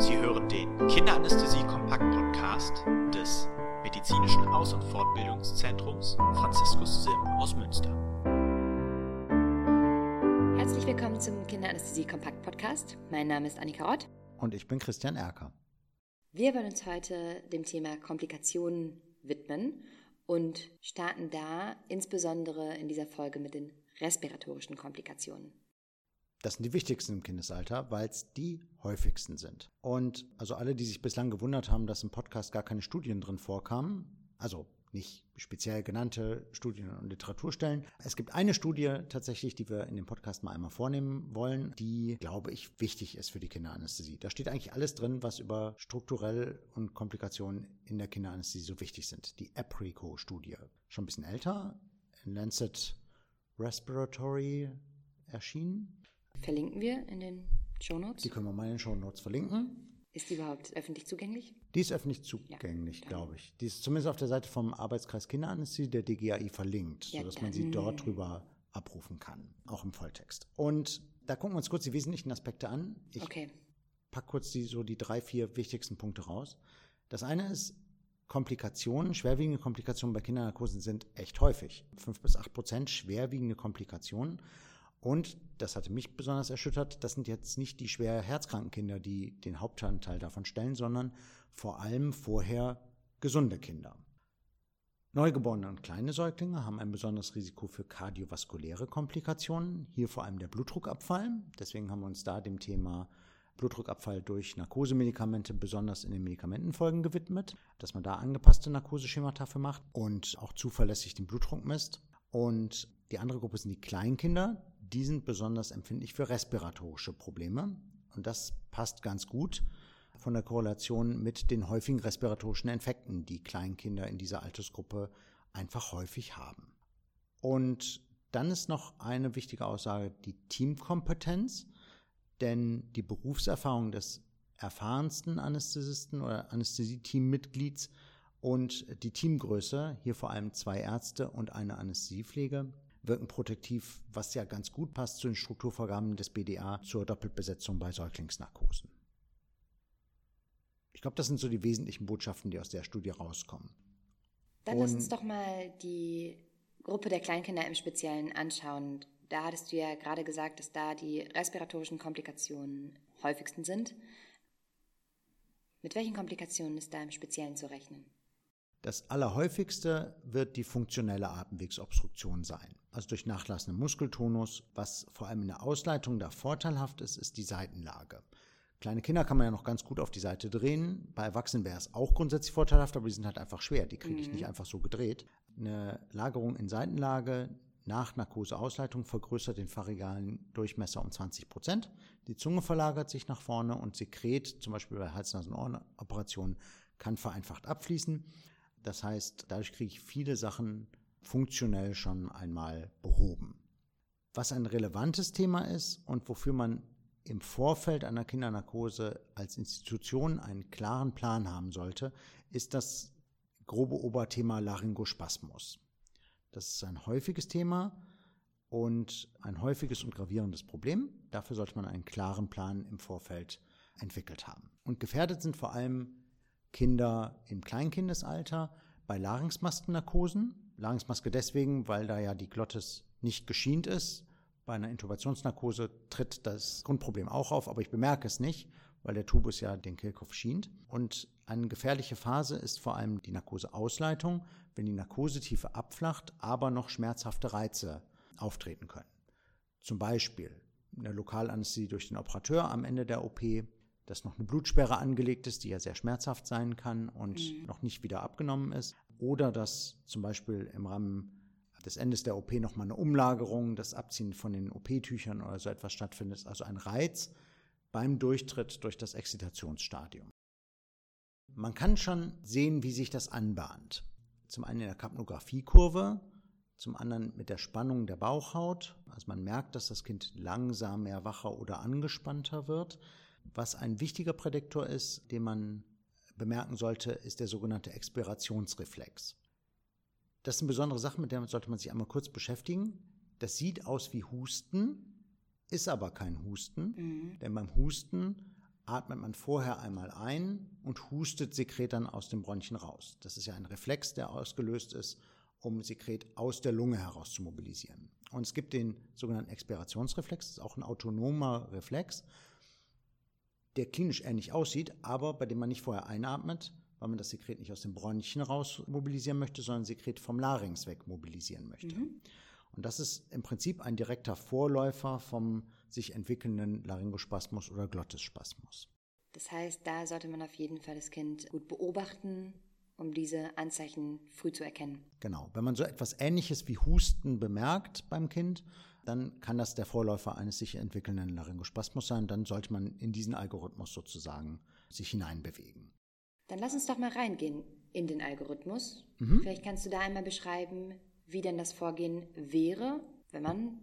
Sie hören den Kinderanästhesie-Kompakt-Podcast des Medizinischen Aus- und Fortbildungszentrums Franziskus Sim aus Münster. Herzlich willkommen zum Kinderanästhesie-Kompakt-Podcast. Mein Name ist Annika Rott. Und ich bin Christian Erker. Wir wollen uns heute dem Thema Komplikationen widmen und starten da insbesondere in dieser Folge mit den respiratorischen Komplikationen. Das sind die wichtigsten im Kindesalter, weil es die häufigsten sind. Und also alle, die sich bislang gewundert haben, dass im Podcast gar keine Studien drin vorkamen, also nicht speziell genannte Studien und Literaturstellen. Es gibt eine Studie tatsächlich, die wir in dem Podcast mal einmal vornehmen wollen, die, glaube ich, wichtig ist für die Kinderanästhesie. Da steht eigentlich alles drin, was über strukturell und Komplikationen in der Kinderanästhesie so wichtig sind. Die APRICO-Studie. Schon ein bisschen älter, in Lancet Respiratory erschienen. Verlinken wir in den Shownotes? Die können wir mal in den Shownotes verlinken. Ist die überhaupt öffentlich zugänglich? Die ist öffentlich zugänglich, ja, glaube ich. Die ist zumindest auf der Seite vom Arbeitskreis Kinderanästhesie der DGAI verlinkt, ja, sodass man sie dort drüber abrufen kann, auch im Volltext. Und da gucken wir uns kurz die wesentlichen Aspekte an. Ich okay. pack kurz die, so die drei, vier wichtigsten Punkte raus. Das eine ist, Komplikationen, schwerwiegende Komplikationen bei Kindernarkosen sind echt häufig. Fünf bis acht Prozent schwerwiegende Komplikationen. Und das hatte mich besonders erschüttert, das sind jetzt nicht die schwer herzkranken Kinder, die den Hauptanteil davon stellen, sondern vor allem vorher gesunde Kinder. Neugeborene und kleine Säuglinge haben ein besonderes Risiko für kardiovaskuläre Komplikationen, hier vor allem der Blutdruckabfall. Deswegen haben wir uns da dem Thema Blutdruckabfall durch Narkosemedikamente besonders in den Medikamentenfolgen gewidmet, dass man da angepasste Narkoseschemata für macht und auch zuverlässig den Blutdruck misst. Und die andere Gruppe sind die Kleinkinder, die sind besonders empfindlich für respiratorische Probleme. Und das passt ganz gut von der Korrelation mit den häufigen respiratorischen Infekten, die Kleinkinder in dieser Altersgruppe einfach häufig haben. Und dann ist noch eine wichtige Aussage die Teamkompetenz, denn die Berufserfahrung des erfahrensten Anästhesisten oder Anästhesie-Teammitglieds und die Teamgröße, hier vor allem zwei Ärzte und eine Anästhesiepflege, wirken protektiv, was ja ganz gut passt zu den Strukturvorgaben des BDA zur Doppelbesetzung bei Säuglingsnarkosen. Ich glaube, das sind so die wesentlichen Botschaften, die aus der Studie rauskommen. Dann Und lass uns doch mal die Gruppe der Kleinkinder im Speziellen anschauen. Da hattest du ja gerade gesagt, dass da die respiratorischen Komplikationen häufigsten sind. Mit welchen Komplikationen ist da im Speziellen zu rechnen? Das allerhäufigste wird die funktionelle Atemwegsobstruktion sein, also durch nachlassenden Muskeltonus. Was vor allem in der Ausleitung da vorteilhaft ist, ist die Seitenlage. Kleine Kinder kann man ja noch ganz gut auf die Seite drehen. Bei Erwachsenen wäre es auch grundsätzlich vorteilhaft, aber die sind halt einfach schwer. Die kriege ich mhm. nicht einfach so gedreht. Eine Lagerung in Seitenlage nach Narkoseausleitung vergrößert den pharyngalen Durchmesser um 20 Prozent. Die Zunge verlagert sich nach vorne und Sekret, zum Beispiel bei Hals-Nasen-Ohren-Operationen, kann vereinfacht abfließen. Das heißt, dadurch kriege ich viele Sachen funktionell schon einmal behoben. Was ein relevantes Thema ist und wofür man im Vorfeld einer Kindernarkose als Institution einen klaren Plan haben sollte, ist das grobe Oberthema Laryngospasmus. Das ist ein häufiges Thema und ein häufiges und gravierendes Problem. Dafür sollte man einen klaren Plan im Vorfeld entwickelt haben. Und gefährdet sind vor allem Kinder im Kleinkindesalter bei Larynxmaskennarkosen. Larynxmaske deswegen, weil da ja die Glottis nicht geschient ist. Bei einer Intubationsnarkose tritt das Grundproblem auch auf, aber ich bemerke es nicht, weil der Tubus ja den Kehlkopf schient. Und eine gefährliche Phase ist vor allem die Narkoseausleitung, wenn die Narkosetiefe abflacht, aber noch schmerzhafte Reize auftreten können. Zum Beispiel eine Lokalanästhesie durch den Operateur am Ende der OP, dass noch eine Blutsperre angelegt ist, die ja sehr schmerzhaft sein kann und mhm. noch nicht wieder abgenommen ist. Oder dass zum Beispiel im Rahmen des Endes der OP nochmal eine Umlagerung, das Abziehen von den OP-Tüchern oder so etwas stattfindet. Also ein Reiz beim Durchtritt durch das Exzitationsstadium. Man kann schon sehen, wie sich das anbahnt. Zum einen in der Kapnographiekurve, zum anderen mit der Spannung der Bauchhaut. Also man merkt, dass das Kind langsam mehr wacher oder angespannter wird. Was ein wichtiger Prädiktor ist, den man bemerken sollte, ist der sogenannte Expirationsreflex. Das ist eine besondere Sache, mit der sollte man sich einmal kurz beschäftigen. Das sieht aus wie Husten, ist aber kein Husten, mhm. denn beim Husten atmet man vorher einmal ein und hustet Sekret dann aus den Bronchien raus. Das ist ja ein Reflex, der ausgelöst ist, um Sekret aus der Lunge heraus zu mobilisieren. Und es gibt den sogenannten Expirationsreflex, das ist auch ein autonomer Reflex, der klinisch ähnlich aussieht, aber bei dem man nicht vorher einatmet, weil man das Sekret nicht aus den Bronchien raus mobilisieren möchte, sondern Sekret vom Larynx weg mobilisieren möchte. Mhm. Und das ist im Prinzip ein direkter Vorläufer vom sich entwickelnden Laryngospasmus oder Glottisspasmus. Das heißt, da sollte man auf jeden Fall das Kind gut beobachten, um diese Anzeichen früh zu erkennen. Genau. Wenn man so etwas Ähnliches wie Husten bemerkt beim Kind, dann kann das der Vorläufer eines sich entwickelnden Laryngospasmus sein. Dann sollte man in diesen Algorithmus sozusagen sich hineinbewegen. Dann lass uns doch mal reingehen in den Algorithmus. Mhm. Vielleicht kannst du da einmal beschreiben, wie denn das Vorgehen wäre, wenn man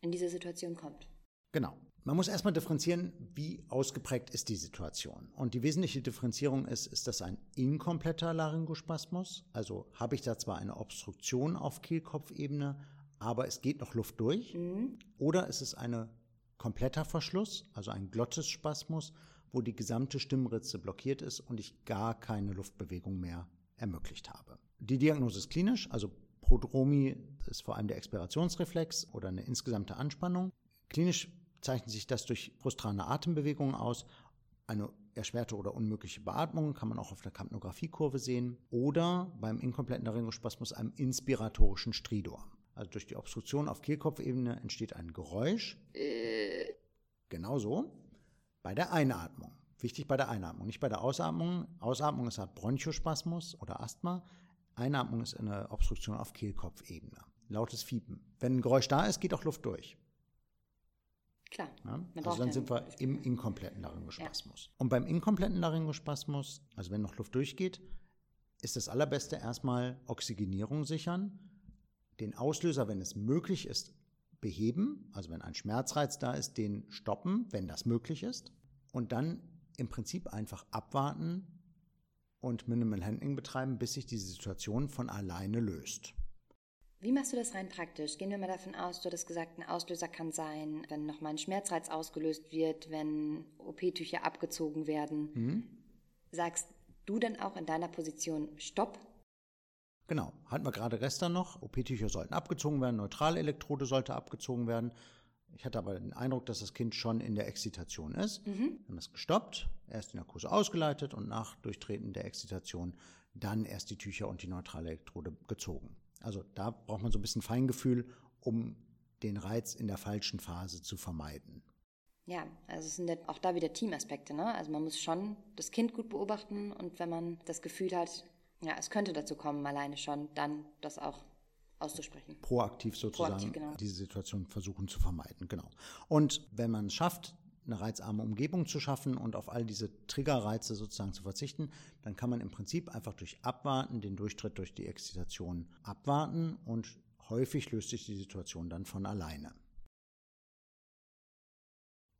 in diese Situation kommt. Genau. Man muss erstmal differenzieren, wie ausgeprägt ist die Situation. Und die wesentliche Differenzierung ist, ist das ein inkompletter Laryngospasmus? Also habe ich da zwar eine Obstruktion auf Kehlkopfebene, aber es geht noch Luft durch? Mhm. Oder ist es ein kompletter Verschluss, also ein Glottisspasmus, wo die gesamte Stimmritze blockiert ist und ich gar keine Luftbewegung mehr ermöglicht habe? Die Diagnose ist klinisch, also Prodromie ist vor allem der Expirationsreflex oder eine insgesamte Anspannung. Klinisch zeichnet sich das durch frustrane Atembewegungen aus. Eine erschwerte oder unmögliche Beatmung kann man auch auf der Kapnographiekurve sehen. Oder beim inkompletten Laryngospasmus einem inspiratorischen Stridor. Also durch die Obstruktion auf Kehlkopfebene entsteht ein Geräusch. Genauso bei der Einatmung. Wichtig bei der Einatmung, nicht bei der Ausatmung. Ausatmung ist halt Bronchospasmus oder Asthma. Einatmung ist eine Obstruktion auf Kehlkopfebene. Lautes Fiepen. Wenn ein Geräusch da ist, geht auch Luft durch. Klar. Ja? Also dann sind wir im inkompletten Laryngospasmus. Ja. Und beim inkompletten Laryngospasmus, also wenn noch Luft durchgeht, ist das Allerbeste erstmal Oxygenierung sichern, den Auslöser, wenn es möglich ist, beheben, also wenn ein Schmerzreiz da ist, den stoppen, wenn das möglich ist, und dann im Prinzip einfach abwarten, und Minimal Handling betreiben, bis sich diese Situation von alleine löst. Wie machst du das rein praktisch? Gehen wir mal davon aus, du hattest gesagt, ein Auslöser kann sein, wenn nochmal ein Schmerzreiz ausgelöst wird, wenn OP-Tücher abgezogen werden. Mhm. Sagst du dann auch in deiner Position Stopp? Genau, hatten wir gerade gestern noch. OP-Tücher sollten abgezogen werden, Neutralelektrode sollte abgezogen werden. Ich hatte aber den Eindruck, dass das Kind schon in der Exzitation ist. Mhm. Wir haben das gestoppt, erst die Narkose ausgeleitet und nach Durchtreten der Exzitation dann erst die Tücher und die neutrale Elektrode gezogen. Also da braucht man so ein bisschen Feingefühl, um den Reiz in der falschen Phase zu vermeiden. Ja, also es sind auch da wieder Teamaspekte. Ne? Also man muss schon das Kind gut beobachten und wenn man das Gefühl hat, ja, es könnte dazu kommen, alleine schon, dann das auch auszusprechen. Proaktiv sozusagen Proaktiv, genau. diese Situation versuchen zu vermeiden, genau. Und wenn man es schafft, eine reizarme Umgebung zu schaffen und auf all diese Triggerreize sozusagen zu verzichten, dann kann man im Prinzip einfach durch Abwarten den Durchtritt durch die Exzitation abwarten und häufig löst sich die Situation dann von alleine.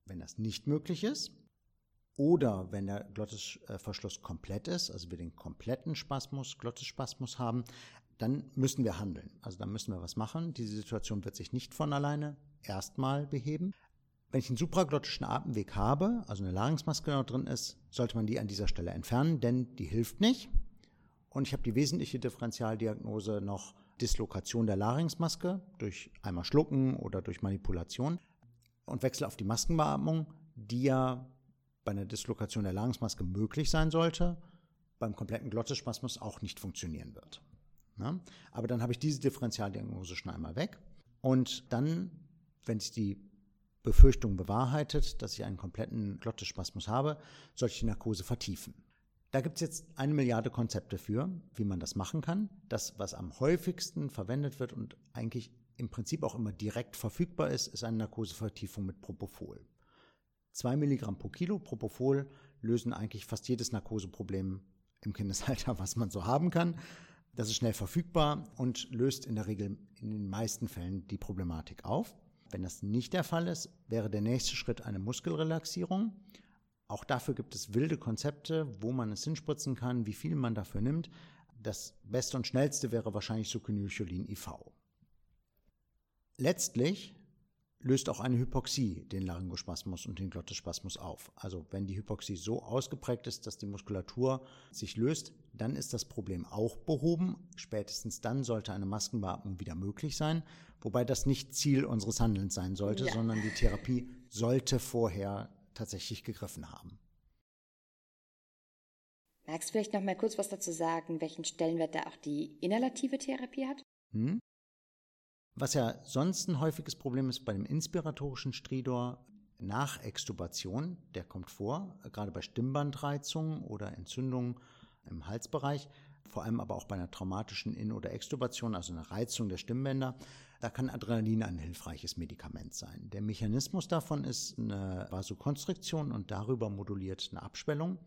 Wenn das nicht möglich ist oder wenn der Glottisverschluss komplett ist, also wir den kompletten Spasmus, Glottisspasmus haben, dann müssen wir handeln. Also dann müssen wir was machen. Diese Situation wird sich nicht von alleine erstmal beheben. Wenn ich einen supraglottischen Atemweg habe, also eine Larynxmaske noch drin ist, sollte man die an dieser Stelle entfernen, denn die hilft nicht. Und ich habe die wesentliche Differentialdiagnose noch Dislokation der Larynxmaske durch einmal Schlucken oder durch Manipulation und wechsle auf die Maskenbeatmung, die ja bei einer Dislokation der Larynxmaske möglich sein sollte, beim kompletten Glottisspasmus auch nicht funktionieren wird. Ne? Aber dann habe ich diese Differentialdiagnose schon einmal weg. Und dann, wenn sich die Befürchtung bewahrheitet, dass ich einen kompletten Glottisspasmus habe, soll ich die Narkose vertiefen. Da gibt es jetzt eine Milliarde Konzepte für, wie man das machen kann. Das, was am häufigsten verwendet wird und eigentlich im Prinzip auch immer direkt verfügbar ist, ist eine Narkosevertiefung mit Propofol. Zwei Milligramm pro Kilo Propofol lösen eigentlich fast jedes Narkoseproblem im Kindesalter, was man so haben kann. Das ist schnell verfügbar und löst in der Regel in den meisten Fällen die Problematik auf. Wenn das nicht der Fall ist, wäre der nächste Schritt eine Muskelrelaxierung. Auch dafür gibt es wilde Konzepte, wo man es hinspritzen kann, wie viel man dafür nimmt. Das beste und schnellste wäre wahrscheinlich Succinylcholin IV. Letztlich löst auch eine Hypoxie den Laryngospasmus und den Glottisspasmus auf. Also wenn die Hypoxie so ausgeprägt ist, dass die Muskulatur sich löst, dann ist das Problem auch behoben. Spätestens dann sollte eine Maskenbeatmung wieder möglich sein, wobei das nicht Ziel unseres Handelns sein sollte, ja. sondern die Therapie sollte vorher tatsächlich gegriffen haben. Magst du vielleicht noch mal kurz was dazu sagen, welchen Stellenwert da auch die inhalative Therapie hat? Hm? Was ja sonst ein häufiges Problem ist bei dem inspiratorischen Stridor, nach Extubation, der kommt vor, gerade bei Stimmbandreizungen oder Entzündungen im Halsbereich, vor allem aber auch bei einer traumatischen In- oder Extubation, also einer Reizung der Stimmbänder, da kann Adrenalin ein hilfreiches Medikament sein. Der Mechanismus davon ist eine Vasokonstriktion und darüber moduliert eine Abschwellung.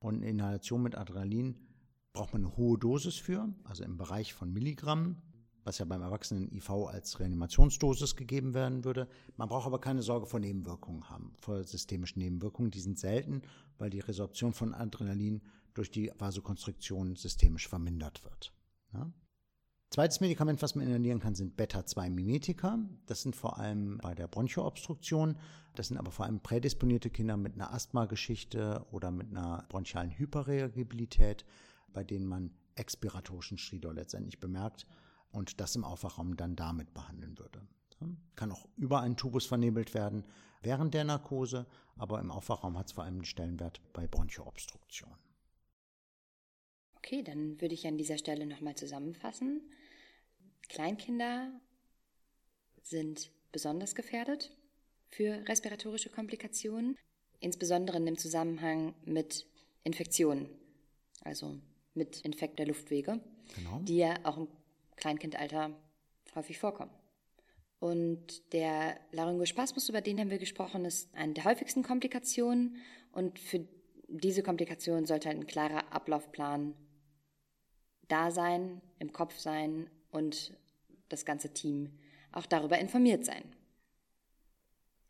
Und eine Inhalation mit Adrenalin braucht man eine hohe Dosis für, also im Bereich von Milligramm was ja beim Erwachsenen IV als Reanimationsdosis gegeben werden würde. Man braucht aber keine Sorge vor Nebenwirkungen haben, vor systemischen Nebenwirkungen. Die sind selten, weil die Resorption von Adrenalin durch die Vasokonstriktion systemisch vermindert wird. Ja? Zweites Medikament, was man inhalieren kann, sind Beta-2-Mimetika. Das sind vor allem bei der Bronchoobstruktion. Das sind aber vor allem prädisponierte Kinder mit einer Asthmageschichte oder mit einer bronchialen Hyperreagibilität, bei denen man expiratorischen Stridor letztendlich bemerkt und das im Aufwachraum dann damit behandeln würde. Kann auch über einen Tubus vernebelt werden während der Narkose, aber im Aufwachraum hat es vor allem den Stellenwert bei Bronchoobstruktion. Okay, dann würde ich an dieser Stelle nochmal zusammenfassen. Kleinkinder sind besonders gefährdet für respiratorische Komplikationen, insbesondere im Zusammenhang mit Infektionen, also mit Infekt der Luftwege, genau. die ja auch im Kleinkindalter häufig vorkommen. Und der Laryngospasmus, über den haben wir gesprochen, ist eine der häufigsten Komplikationen. Und für diese Komplikation sollte ein klarer Ablaufplan da sein, im Kopf sein und das ganze Team auch darüber informiert sein.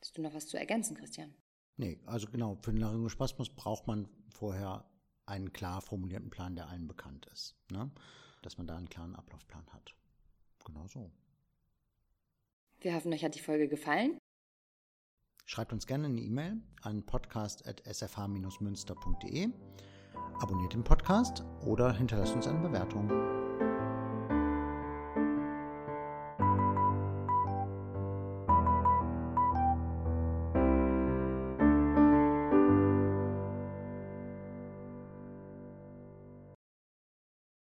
Hast du noch was zu ergänzen, Christian? Nee, also genau, für den Laryngospasmus braucht man vorher einen klar formulierten Plan, der allen bekannt ist. Ne? Dass man da einen klaren Ablaufplan hat. Genau so. Wir hoffen, euch hat die Folge gefallen. Schreibt uns gerne eine E-Mail an podcast.sfh-münster.de, abonniert den Podcast oder hinterlasst uns eine Bewertung.